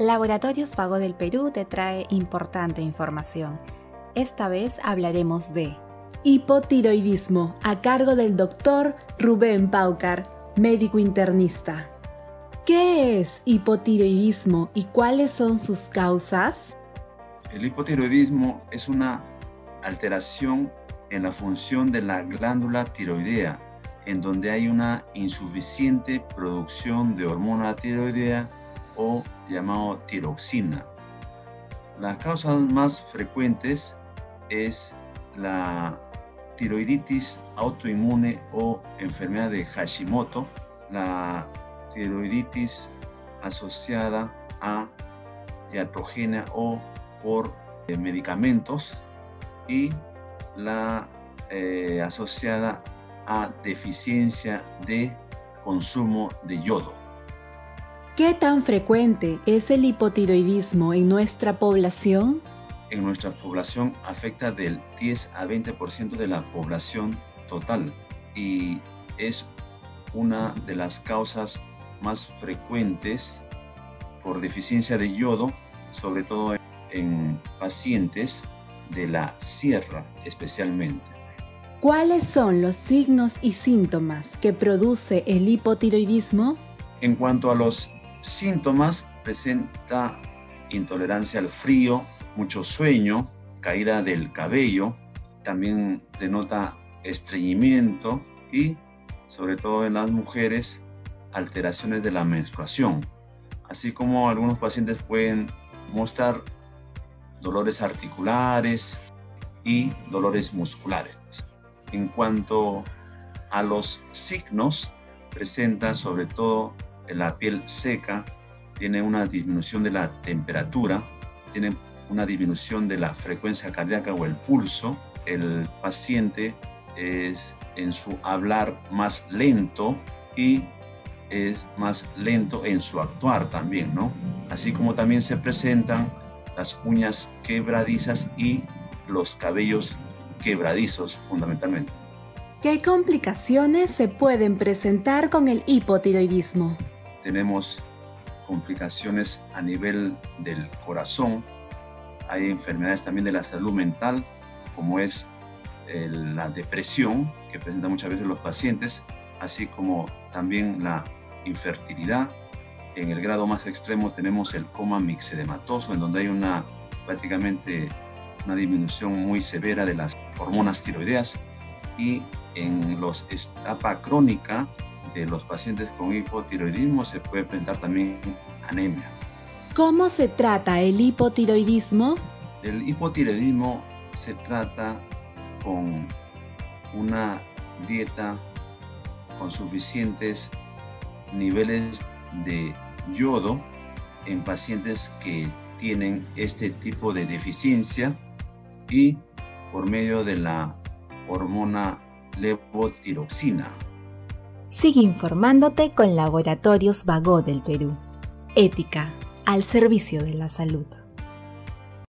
Laboratorios Vago del Perú te trae importante información. Esta vez hablaremos de hipotiroidismo a cargo del doctor Rubén Paucar, médico internista. ¿Qué es hipotiroidismo y cuáles son sus causas? El hipotiroidismo es una alteración en la función de la glándula tiroidea, en donde hay una insuficiente producción de hormona tiroidea o llamado tiroxina. Las causas más frecuentes es la tiroiditis autoinmune o enfermedad de Hashimoto, la tiroiditis asociada a iatrogenia o por eh, medicamentos y la eh, asociada a deficiencia de consumo de yodo. ¿Qué tan frecuente es el hipotiroidismo en nuestra población? En nuestra población afecta del 10 a 20% de la población total y es una de las causas más frecuentes por deficiencia de yodo, sobre todo en pacientes de la sierra especialmente. ¿Cuáles son los signos y síntomas que produce el hipotiroidismo? En cuanto a los síntomas, presenta intolerancia al frío, mucho sueño, caída del cabello, también denota estreñimiento y, sobre todo en las mujeres, alteraciones de la menstruación, así como algunos pacientes pueden mostrar dolores articulares y dolores musculares. En cuanto a los signos, presenta sobre todo la piel seca, tiene una disminución de la temperatura, tiene una disminución de la frecuencia cardíaca o el pulso. El paciente es en su hablar más lento y es más lento en su actuar también, ¿no? Así como también se presentan las uñas quebradizas y los cabellos quebradizos fundamentalmente. ¿Qué complicaciones se pueden presentar con el hipotiroidismo? Tenemos complicaciones a nivel del corazón, hay enfermedades también de la salud mental, como es la depresión que presentan muchas veces los pacientes, así como también la infertilidad. En el grado más extremo tenemos el coma mixedematoso, en donde hay una prácticamente una disminución muy severa de las hormonas tiroideas y en los etapa crónica de los pacientes con hipotiroidismo se puede presentar también anemia. ¿Cómo se trata el hipotiroidismo? El hipotiroidismo se trata con una dieta con suficientes niveles de yodo en pacientes que tienen este tipo de deficiencia y por medio de la hormona levotiroxina. Sigue informándote con Laboratorios Vago del Perú. Ética al servicio de la salud.